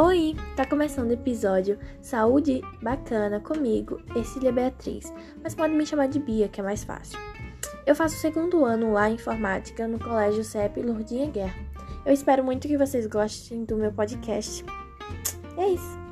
Oi, tá começando o episódio Saúde Bacana comigo, Ercília é Beatriz, mas pode me chamar de Bia, que é mais fácil. Eu faço o segundo ano lá em informática no Colégio CEP Lourdinha Guerra. Eu espero muito que vocês gostem do meu podcast. É isso.